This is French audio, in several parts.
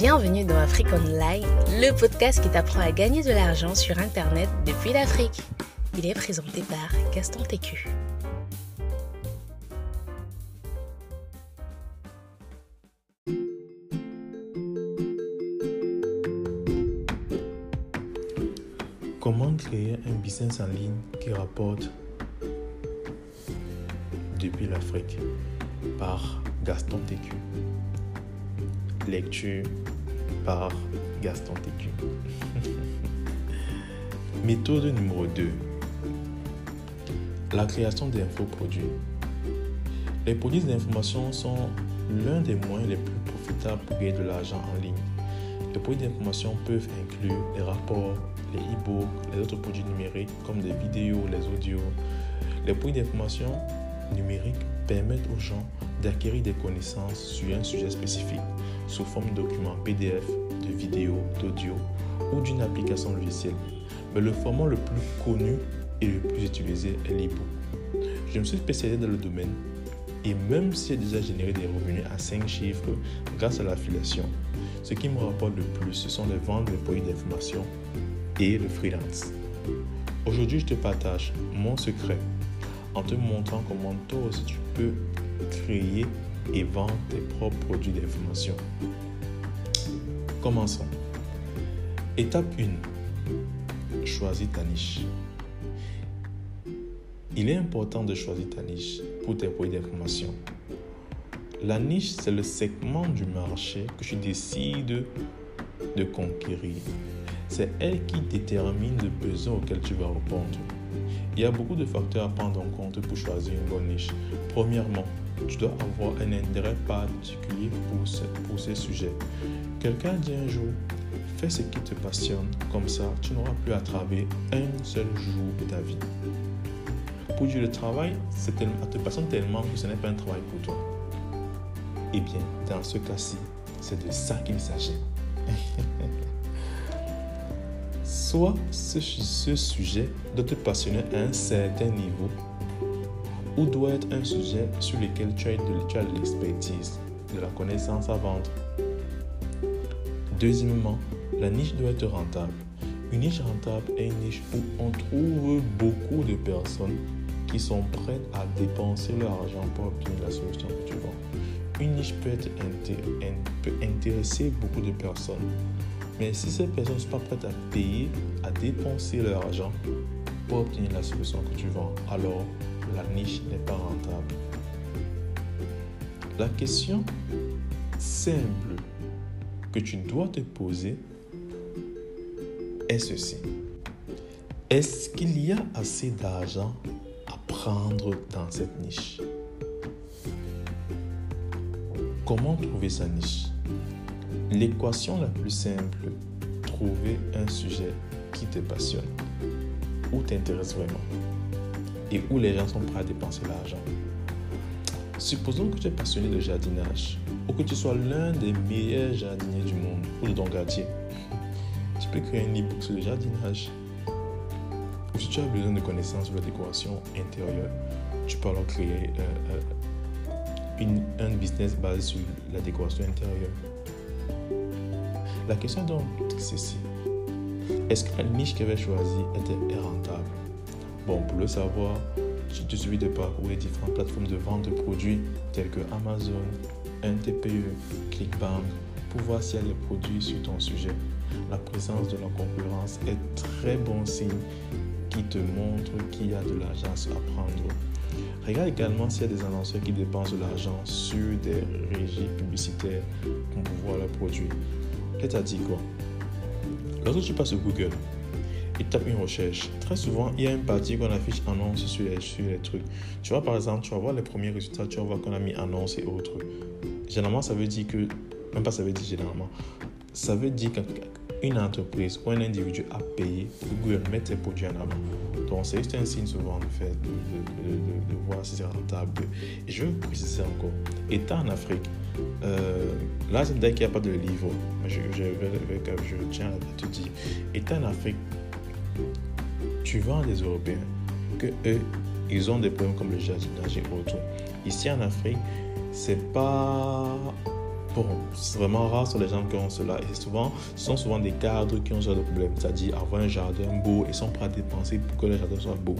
Bienvenue dans Afrique Online, le podcast qui t'apprend à gagner de l'argent sur Internet depuis l'Afrique. Il est présenté par Gaston Técu. Comment créer un business en ligne qui rapporte depuis l'Afrique? Par Gaston Técu. Lecture par Gaston Técu. Méthode numéro 2. La création d'infoproduits. Les produits d'information sont l'un des moyens les plus profitables pour gagner de l'argent en ligne. Les produits d'information peuvent inclure les rapports, les e-books, les autres produits numériques comme des vidéos, les audios. Les produits d'information numériques permettent aux gens d'acquérir des connaissances sur un sujet spécifique sous forme de documents PDF, de vidéos, d'audio ou d'une application logicielle. Mais le format le plus connu et le plus utilisé est l'e-book. Je me suis spécialisé dans le domaine et même si j'ai déjà généré des revenus à 5 chiffres grâce à l'affiliation, ce qui me rapporte le plus, ce sont les ventes de produits d'information et le freelance. Aujourd'hui, je te partage mon secret en te montrant comment toi aussi tu peux créer et vendre tes propres produits d'information. Commençons. Étape 1. Choisis ta niche. Il est important de choisir ta niche pour tes produits d'information. La niche, c'est le segment du marché que tu décides de conquérir. C'est elle qui détermine le besoin auquel tu vas répondre. Il y a beaucoup de facteurs à prendre en compte pour choisir une bonne niche. Premièrement, tu dois avoir un intérêt particulier pour, ce, pour ces sujets. Quelqu'un dit un jour, fais ce qui te passionne, comme ça tu n'auras plus à travailler un seul jour de ta vie. Pour dire le travail, c'est tellement, te passionne tellement que ce n'est pas un travail pour toi. Eh bien, dans ce cas-ci, c'est de ça qu'il s'agit. Soit ce, sujet doit te passionner à un certain niveau ou doit être un sujet sur lequel tu as de, l'expertise, de la connaissance à vendre. Deuxièmement, la niche doit être rentable. Une niche rentable est une niche où on trouve beaucoup de personnes qui sont prêtes à dépenser leur argent pour obtenir la solution que tu vends. Une niche peut intéresser beaucoup de personnes, mais si ces personnes ne sont pas prêtes à payer, à dépenser leur argent pour obtenir la solution que tu vends, alors la niche n'est pas rentable. La question simple que tu dois te poser est ceci. Est-ce qu'il y a assez d'argent à prendre dans cette niche? Comment trouver sa niche? L'équation la plus simple, trouver un sujet qui te passionne ou t'intéresse vraiment et où les gens sont prêts à dépenser l'argent. Supposons que tu es passionné de jardinage ou que tu sois l'un des meilleurs jardiniers du monde ou de ton quartier. Tu peux créer un e-book sur le jardinage. Ou si tu as besoin de connaissances sur la décoration intérieure, tu peux alors créer euh, euh, un business basé sur la décoration intérieure. La question donc, c'est si. Est-ce que la niche que avait choisie était rentable? Bon, pour le savoir, te suffit de parcourir différentes plateformes de vente de produits telles que Amazon, NTPE, Clickbank pour voir s'il y a des produits sur ton sujet. La présence de la concurrence est très bon signe qui te montre qu'il y a de l'argent à prendre. Regarde également s'il y a des annonceurs qui dépensent de l'argent sur des régies publicitaires pour pouvoir leurs produits. Que dit quoi? Lorsque tu passes sur Google et tapes une recherche, très souvent, il y a une partie qu'on affiche annonce sur les, sur les trucs. Tu vois, par exemple, tu vas voir les premiers résultats, tu vas voir qu'on a mis annonce et autres. Généralement, ça veut dire que, même pas ça veut dire généralement, ça veut dire qu'une entreprise ou un individu a payé pour Google mettre ses produits en avant. Donc, c'est juste un signe souvent de, faire, de, de, de, voir si c'est rentable. Et je vous préciser encore. Étant en Afrique, euh, là, c'est dès qu'il n'y a pas de livre, je, je, tiens à te dire, étant en Afrique, tu vends des Européens que eux, ils ont des problèmes comme le jardinage et autres. Ici en Afrique, c'est pas Bon, c'est vraiment rare sur les gens qui ont cela. Et souvent, ce sont souvent des cadres qui ont ce genre de problème. C'est-à-dire avoir un jardin beau et sont prêts à dépenser pour que le jardin soit beau.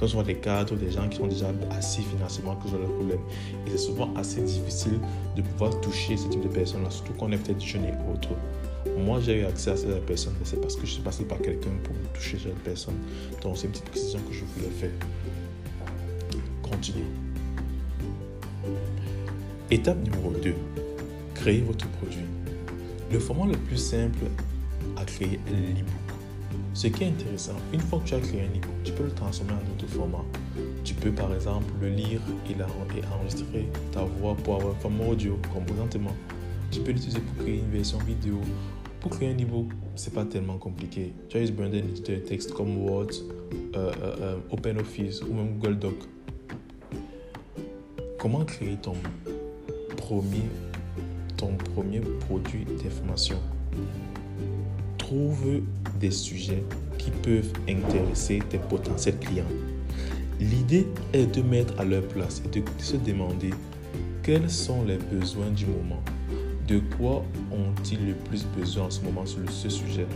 Ce sont des cadres, des gens qui sont déjà assis financièrement qui ont le problème. Et c'est souvent assez difficile de pouvoir toucher ce type de personnes-là, surtout qu'on est peut-être jeune et autre. Moi, j'ai eu accès à ces personnes, c'est parce que je suis passé par quelqu'un pour toucher cette personne. Donc, c'est une petite précision que je voulais faire. Continuez. Étape numéro 2. Créez votre produit. Le format le plus simple à créer est l'e-book. Ce qui est intéressant, une fois que tu as créé un e-book, tu peux le transformer en d'autres formats. Tu peux par exemple le lire et, enregistrer ta voix pour avoir un format audio, comme présentement. Tu peux l'utiliser pour créer une version vidéo. Pour créer un e-book, c'est pas tellement compliqué. Tu as juste besoin d'un éditeur de texte comme Word, euh, euh, euh, OpenOffice ou même Google Doc. Comment créer ton premier, ton premier produit d'information? Trouve des sujets qui peuvent intéresser tes potentiels clients. L'idée est de mettre à leur place et de se demander quels sont les besoins du moment. De quoi ont-ils le plus besoin en ce moment sur ce sujet?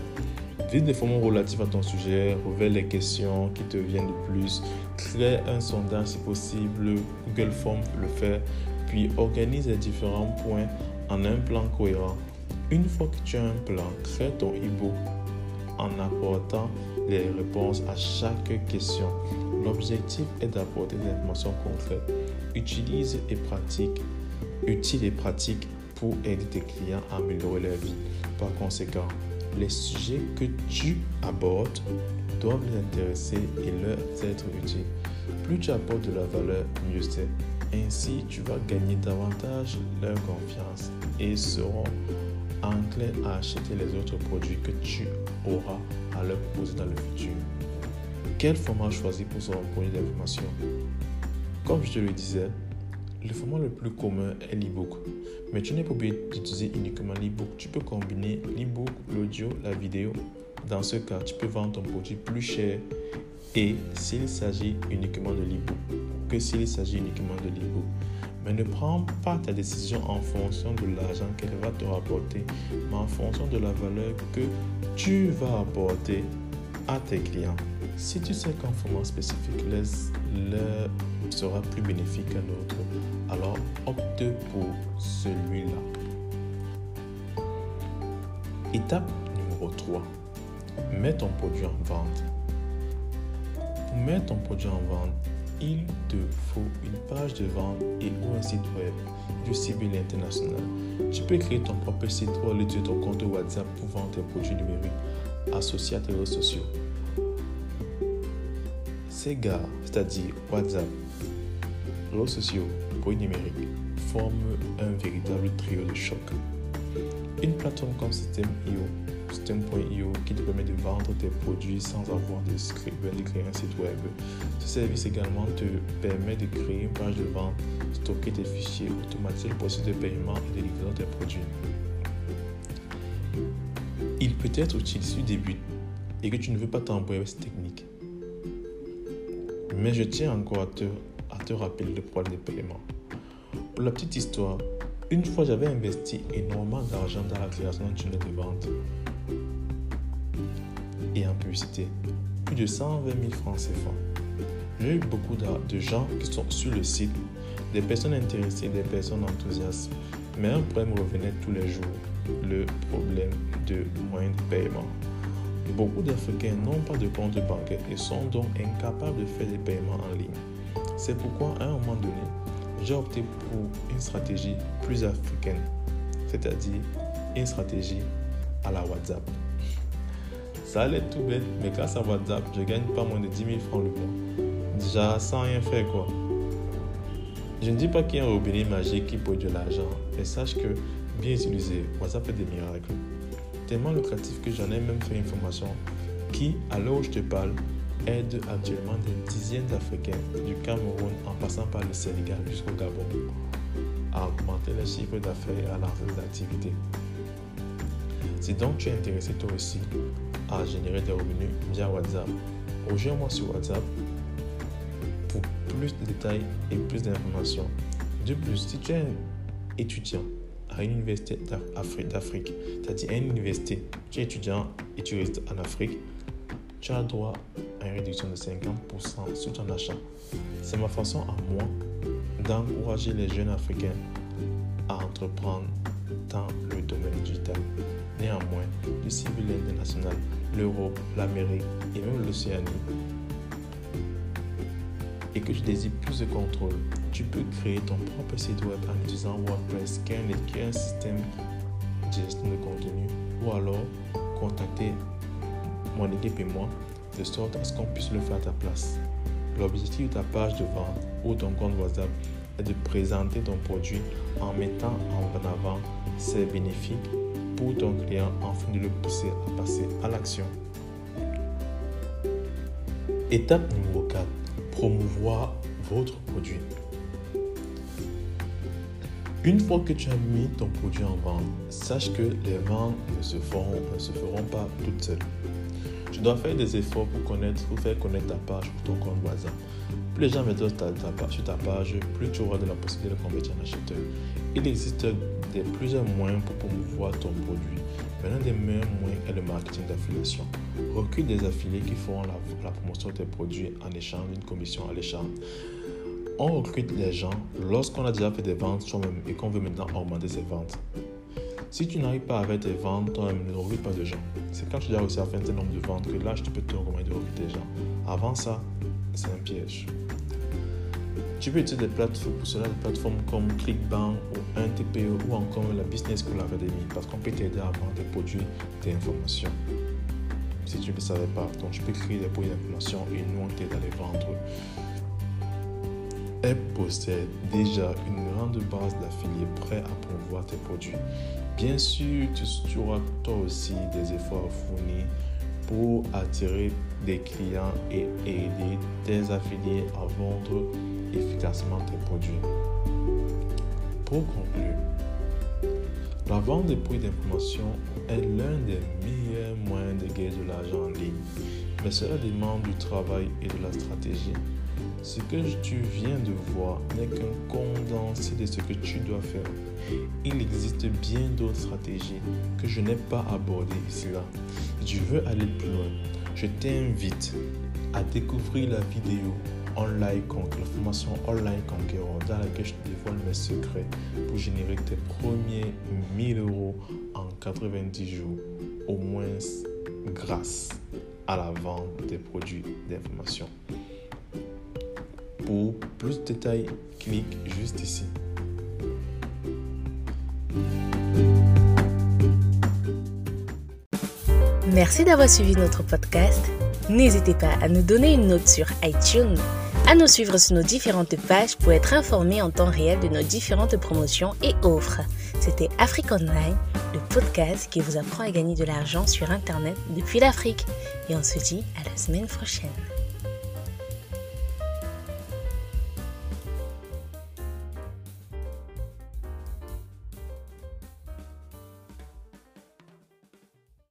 Vise des formats relatifs à ton sujet, révèle les questions qui te viennent le plus, crée un sondage si possible, Google Form le faire, puis organise les différents points en un plan cohérent. Une fois que tu as un plan, crée ton e-book en apportant les réponses à chaque question. L'objectif est d'apporter des informations concrètes, utiles et pratiques, utiles et pratiques pour aider tes clients à améliorer leur vie. Par conséquent, les sujets que tu abordes doivent les intéresser et leur être utiles. Plus tu apportes de la valeur, mieux c'est. Ainsi, tu vas gagner davantage leur confiance et seront enclins à acheter les autres produits que tu auras à leur proposer dans le futur. Quel format choisir pour son produit d'information Comme je te le disais, le format le plus commun est l'e-book. Mais tu n'es pas obligé d'utiliser uniquement l'e-book. Tu peux combiner l'e-book, l'audio, la vidéo. Dans ce cas, tu peux vendre ton produit plus cher et s'il s'agit uniquement de l'e-book que s'il s'agit uniquement de l'e-book. Mais ne prends pas ta décision en fonction de l'argent qu'elle va te rapporter, mais en fonction de la valeur que tu vas apporter à tes clients. Si tu sais qu'un format spécifique leur sera plus bénéfique qu'un autre, alors opte pour celui-là. Étape numéro 3. Mets ton produit en vente. Pour mettre ton produit en vente, il te faut une page de vente et ou un site web du civil international. Tu peux créer ton propre site ou aller ton compte WhatsApp pour vendre tes produits numériques associés à tes réseaux sociaux. Gars, c'est-à-dire WhatsApp, réseaux sociaux, produits numériques, forment un véritable trio de choc. Une plateforme comme System.io Qui te permet de vendre tes produits sans avoir de, de créer un site web. Ce service également te permet de créer une page de vente, stocker tes fichiers, automatiser le processus de paiement et de livraison tes produits. Il peut être utile si tu débutes et que tu ne veux pas t'embrouiller cette technique. Mais je tiens encore à te, rappeler le problème de paiement. Pour la petite histoire, une fois j'avais investi énormément d'argent dans la création d'un tunnel de vente Plus de 120 000 francs CFA. J'ai eu beaucoup de gens qui sont sur le site, des personnes intéressées, des personnes enthousiastes. Mais un problème revenait tous les jours, le problème de moyens de paiement. Beaucoup d'Africains n'ont pas de compte bancaire et sont donc incapables de faire des paiements en ligne. C'est pourquoi à un moment donné, j'ai opté pour une stratégie plus africaine, c'est-à-dire une stratégie à la WhatsApp. Ça allait tout bête, mais grâce à WhatsApp, je gagne pas moins de 10 000 francs le mois. Déjà, sans rien faire, quoi. Je ne dis pas qu'il y a un robinet magique qui produit de l'argent, mais sache que, bien utilisé, WhatsApp fait des miracles. Tellement lucratif que j'en ai même fait une formation qui, à l'heure où je te parle, aide actuellement des dizaines d'Africains du Cameroun en passant par le Sénégal jusqu'au Gabon à augmenter le chiffre d'affaires et à lancer des activités. Si donc tu es intéressé toi aussi à générer des revenus via WhatsApp, rejoins-moi sur WhatsApp pour plus de détails et plus d'informations. De plus, si tu es un étudiant à une université d'Afrique, c'est-à-dire à une université, tu es étudiant et tu restes en Afrique, tu as droit à une réduction de 50% sur ton achat. C'est ma façon à moi d'encourager les jeunes Africains à entreprendre dans le domaine digital. Néanmoins, le civil international, l'Europe, l'Amérique et même l'Océanie, et que tu désires plus de contrôle, tu peux créer ton propre site web en utilisant WordPress, qui est un système de gestion de contenu, ou alors contacter mon équipe et moi de sorte à ce qu'on puisse le faire à ta place. L'objectif de ta page de vente ou ton compte WhatsApp est de présenter ton produit en mettant en avant ses bénéfices pour ton client afin de le pousser à passer à l'action. Étape numéro 4. Promouvoir votre produit. Une fois que tu as mis ton produit en vente, sache que les ventes ne se feront, pas toutes seules. Tu dois faire des efforts pour faire connaître ta page ou ton compte WhatsApp. Plus les gens mettent sur ta page, plus tu auras de la possibilité de convertir un acheteur. Il existe des, plusieurs moyens pour promouvoir ton produit. L'un des meilleurs moyens est le marketing d'affiliation. Recrute des affiliés qui feront la, promotion de tes produits en échange d'une commission à l'échange. On recrute les gens lorsqu'on a déjà fait des ventes soi-même et qu'on veut maintenant augmenter ses ventes. Si tu n'arrives pas à faire tes ventes, toi-même ne recrute pas de gens. C'est quand tu as réussi à faire un nombre de ventes que là, je peux te recommander de recruter des gens. Avant ça, c'est un piège. Tu peux utiliser des plateformes pour cela, des plateformes comme ClickBank ou 1TPE ou encore la Business School Academy parce qu'on peut t'aider à vendre des produits, des informations. Si tu ne le savais pas, donc tu peux créer des produits d'information et nous on t'aide à les vendre. Elle possède déjà une grande base d'affiliés prêts à promouvoir tes produits. Bien sûr, tu, auras toi aussi des efforts fournis pour attirer des clients et aider tes affiliés à vendre efficacement tes produits. Pour conclure, la vente des produits d'information est l'un des meilleurs moyens de gagner de l'argent en ligne, mais cela demande du travail et de la stratégie. Ce que tu viens de voir n'est qu'un condensé de ce que tu dois faire. Il existe bien d'autres stratégies que je n'ai pas abordées ici là. Si tu veux aller plus loin, je t'invite à découvrir la vidéo Online Conquer, la formation Online Conqueror dans laquelle je te dévoile mes secrets pour générer tes premiers 1000 euros en 90 jours, au moins grâce à la vente des produits d'information. Plus de détails, clique juste ici. Merci d'avoir suivi notre podcast. N'hésitez pas à nous donner une note sur iTunes, à nous suivre sur nos différentes pages pour être informé en temps réel de nos différentes promotions et offres. C'était Afrique Online, le podcast qui vous apprend à gagner de l'argent sur Internet depuis l'Afrique. Et on se dit à la semaine prochaine.